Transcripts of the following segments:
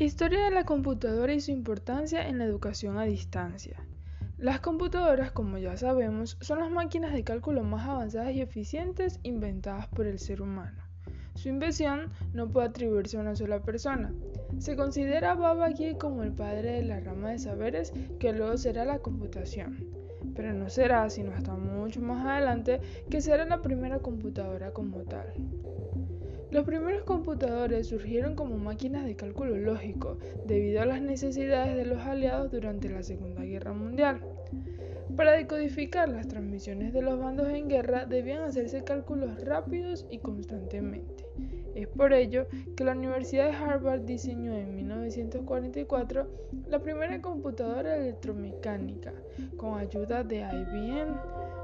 Historia de la computadora y su importancia en la educación a distancia. Las computadoras, como ya sabemos, son las máquinas de cálculo más avanzadas y eficientes inventadas por el ser humano. Su invención no puede atribuirse a una sola persona. Se considera a Babbage como el padre de la rama de saberes que luego será la computación. Pero no será sino hasta mucho más adelante que será la primera computadora como tal. Los primeros computadores surgieron como máquinas de cálculo lógico debido a las necesidades de los aliados durante la Segunda Guerra Mundial. Para decodificar las transmisiones de los bandos en guerra debían hacerse cálculos rápidos y constantemente. Es por ello que la Universidad de Harvard diseñó en 1944 la primera computadora electromecánica con ayuda de IBM,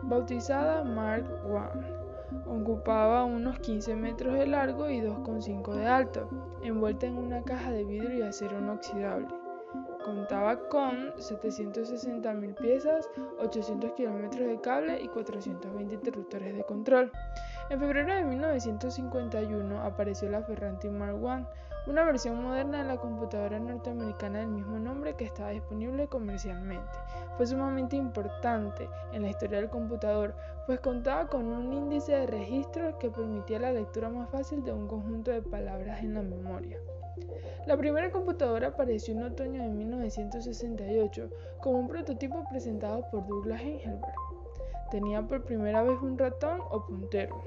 bautizada Mark I. Ocupaba unos 15 metros de largo y 2,5 de alto, envuelta en una caja de vidrio y acero inoxidable. Contaba con 760.000 piezas, 800 kilómetros de cable y 420 interruptores de control. En febrero de 1951 apareció la Ferranti Mark I, una versión moderna de la computadora norteamericana del mismo nombre que estaba disponible comercialmente. Fue sumamente importante en la historia del computador, pues contaba con un índice de registros que permitía la lectura más fácil de un conjunto de palabras en la memoria. La primera computadora apareció en otoño de 1968 como un prototipo presentado por Douglas Engelberg. Tenía por primera vez un ratón o puntero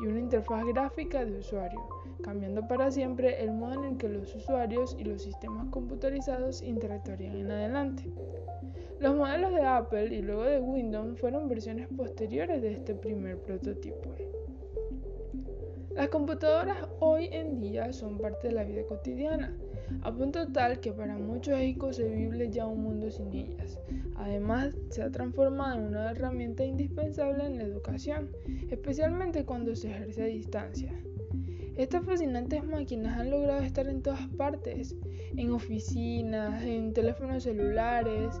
y una interfaz gráfica de usuario, cambiando para siempre el modo en el que los usuarios y los sistemas computarizados interactuarían en adelante. Los modelos de Apple y luego de Windows fueron versiones posteriores de este primer prototipo. Las computadoras hoy en día son parte de la vida cotidiana, a punto tal que para muchos es inconcebible ya un mundo sin ellas. Además, se ha transformado en una herramienta indispensable en la educación, especialmente cuando se ejerce a distancia. Estas fascinantes máquinas han logrado estar en todas partes, en oficinas, en teléfonos celulares,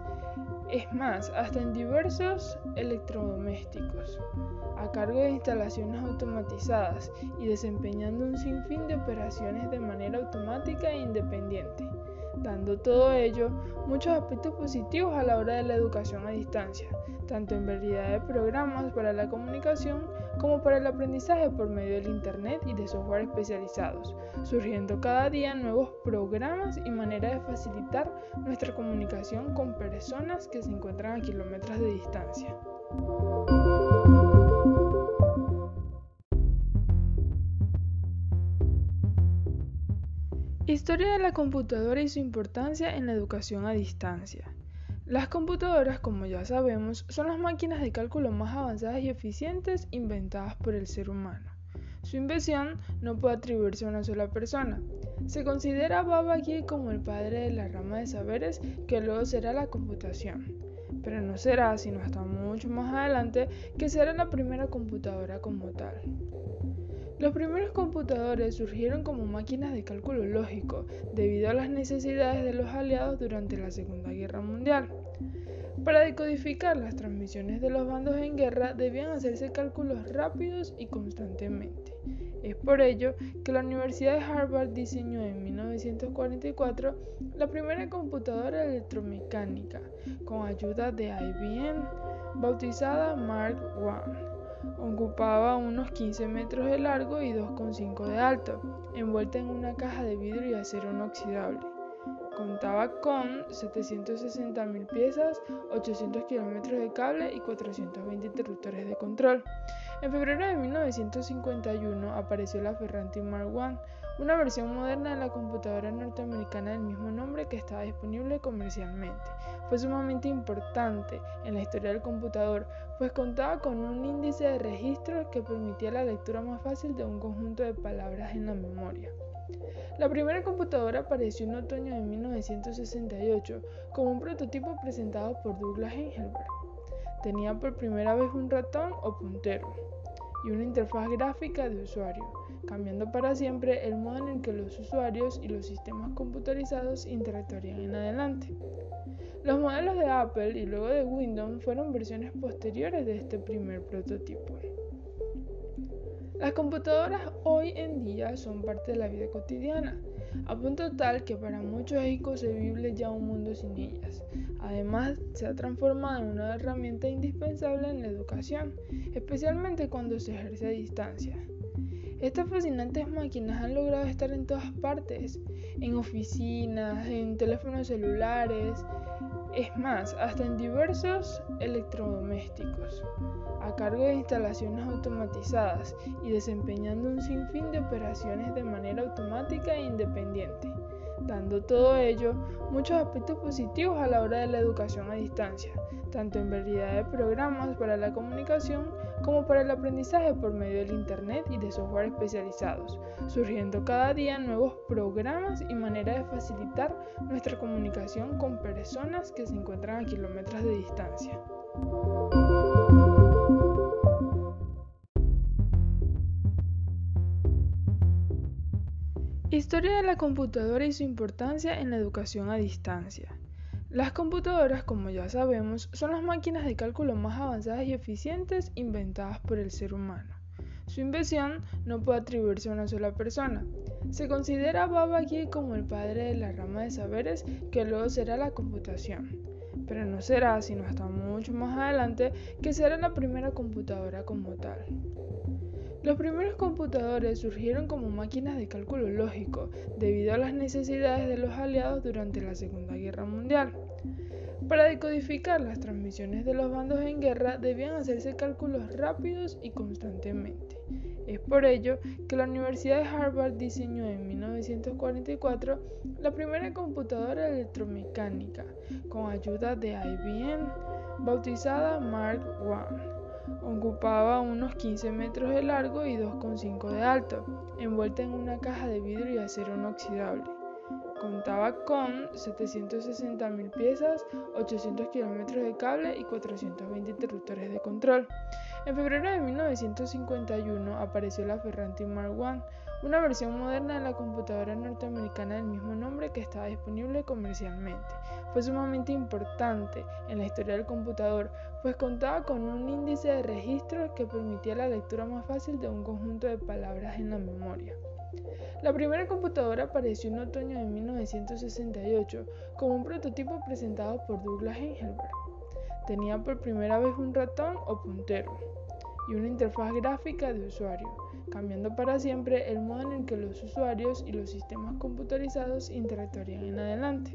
es más, hasta en diversos electrodomésticos, a cargo de instalaciones automatizadas y desempeñando un sinfín de operaciones de manera automática e independiente dando todo ello muchos aspectos positivos a la hora de la educación a distancia, tanto en variedad de programas para la comunicación como para el aprendizaje por medio del Internet y de software especializados, surgiendo cada día nuevos programas y maneras de facilitar nuestra comunicación con personas que se encuentran a kilómetros de distancia. Historia de la computadora y su importancia en la educación a distancia. Las computadoras, como ya sabemos, son las máquinas de cálculo más avanzadas y eficientes inventadas por el ser humano. Su invención no puede atribuirse a una sola persona. Se considera a Babbage como el padre de la rama de saberes que luego será la computación. Pero no será sino hasta mucho más adelante que será la primera computadora como tal. Los primeros computadores surgieron como máquinas de cálculo lógico debido a las necesidades de los aliados durante la Segunda Guerra Mundial. Para decodificar las transmisiones de los bandos en guerra debían hacerse cálculos rápidos y constantemente. Es por ello que la Universidad de Harvard diseñó en 1944 la primera computadora electromecánica con ayuda de IBM, bautizada Mark I. Ocupaba unos 15 metros de largo y 2,5 de alto, envuelta en una caja de vidrio y acero inoxidable. Contaba con 760.000 piezas, 800 kilómetros de cable y 420 interruptores de control. En febrero de 1951 apareció la Ferranti Mark I, una versión moderna de la computadora norteamericana del mismo nombre que estaba disponible comercialmente. Fue sumamente importante en la historia del computador, pues contaba con un índice de registros que permitía la lectura más fácil de un conjunto de palabras en la memoria. La primera computadora apareció en otoño de 1968 como un prototipo presentado por Douglas Engelberg. Tenía por primera vez un ratón o puntero y una interfaz gráfica de usuario, cambiando para siempre el modo en el que los usuarios y los sistemas computarizados interactuarían en adelante. Los modelos de Apple y luego de Windows fueron versiones posteriores de este primer prototipo. Las computadoras hoy en día son parte de la vida cotidiana, a punto tal que para muchos es inconcebible ya un mundo sin ellas. Además, se ha transformado en una herramienta indispensable en la educación, especialmente cuando se ejerce a distancia. Estas fascinantes máquinas han logrado estar en todas partes, en oficinas, en teléfonos celulares, es más, hasta en diversos electrodomésticos a cargo de instalaciones automatizadas y desempeñando un sinfín de operaciones de manera automática e independiente, dando todo ello muchos aspectos positivos a la hora de la educación a distancia, tanto en variedad de programas para la comunicación como para el aprendizaje por medio del Internet y de software especializados, surgiendo cada día nuevos programas y maneras de facilitar nuestra comunicación con personas que se encuentran a kilómetros de distancia. Historia de la computadora y su importancia en la educación a distancia. Las computadoras, como ya sabemos, son las máquinas de cálculo más avanzadas y eficientes inventadas por el ser humano. Su invención no puede atribuirse a una sola persona. Se considera a Babbage como el padre de la rama de saberes que luego será la computación. Pero no será sino hasta mucho más adelante que será la primera computadora como tal. Los primeros computadores surgieron como máquinas de cálculo lógico debido a las necesidades de los aliados durante la Segunda Guerra Mundial. Para decodificar las transmisiones de los bandos en guerra debían hacerse cálculos rápidos y constantemente. Es por ello que la Universidad de Harvard diseñó en 1944 la primera computadora electromecánica con ayuda de IBM, bautizada Mark I. Ocupaba unos 15 metros de largo y 2,5 de alto, envuelta en una caja de vidrio y acero inoxidable. Contaba con 760.000 piezas, 800 kilómetros de cable y 420 interruptores de control. En febrero de 1951 apareció la Ferranti Mark I, una versión moderna de la computadora norteamericana del mismo nombre que estaba disponible comercialmente. Fue sumamente importante en la historia del computador, pues contaba con un índice de registros que permitía la lectura más fácil de un conjunto de palabras en la memoria. La primera computadora apareció en otoño de 1968 como un prototipo presentado por Douglas Engelberg. Tenía por primera vez un ratón o puntero y una interfaz gráfica de usuario, cambiando para siempre el modo en el que los usuarios y los sistemas computarizados interactuarían en adelante.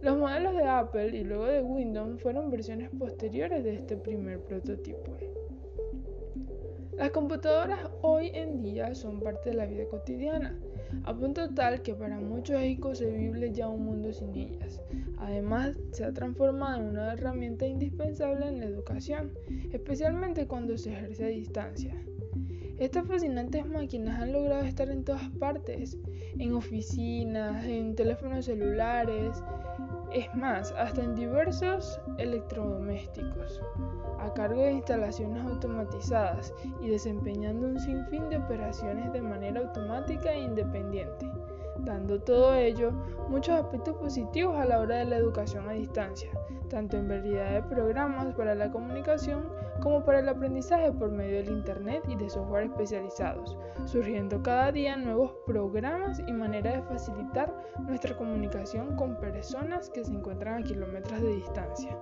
Los modelos de Apple y luego de Windows fueron versiones posteriores de este primer prototipo. Las computadoras hoy en día son parte de la vida cotidiana, a punto tal que para muchos es inconcebible ya un mundo sin ellas. Además, se ha transformado en una herramienta indispensable en la educación, especialmente cuando se ejerce a distancia. Estas fascinantes máquinas han logrado estar en todas partes, en oficinas, en teléfonos celulares, es más, hasta en diversos electrodomésticos, a cargo de instalaciones automatizadas y desempeñando un sinfín de operaciones de manera automática e independiente, dando todo ello muchos aspectos positivos a la hora de la educación a distancia, tanto en variedad de programas para la comunicación como para el aprendizaje por medio del Internet y de software especializados, surgiendo cada día nuevos programas y maneras de facilitar nuestra comunicación con personas que se encuentran a kilómetros de distancia.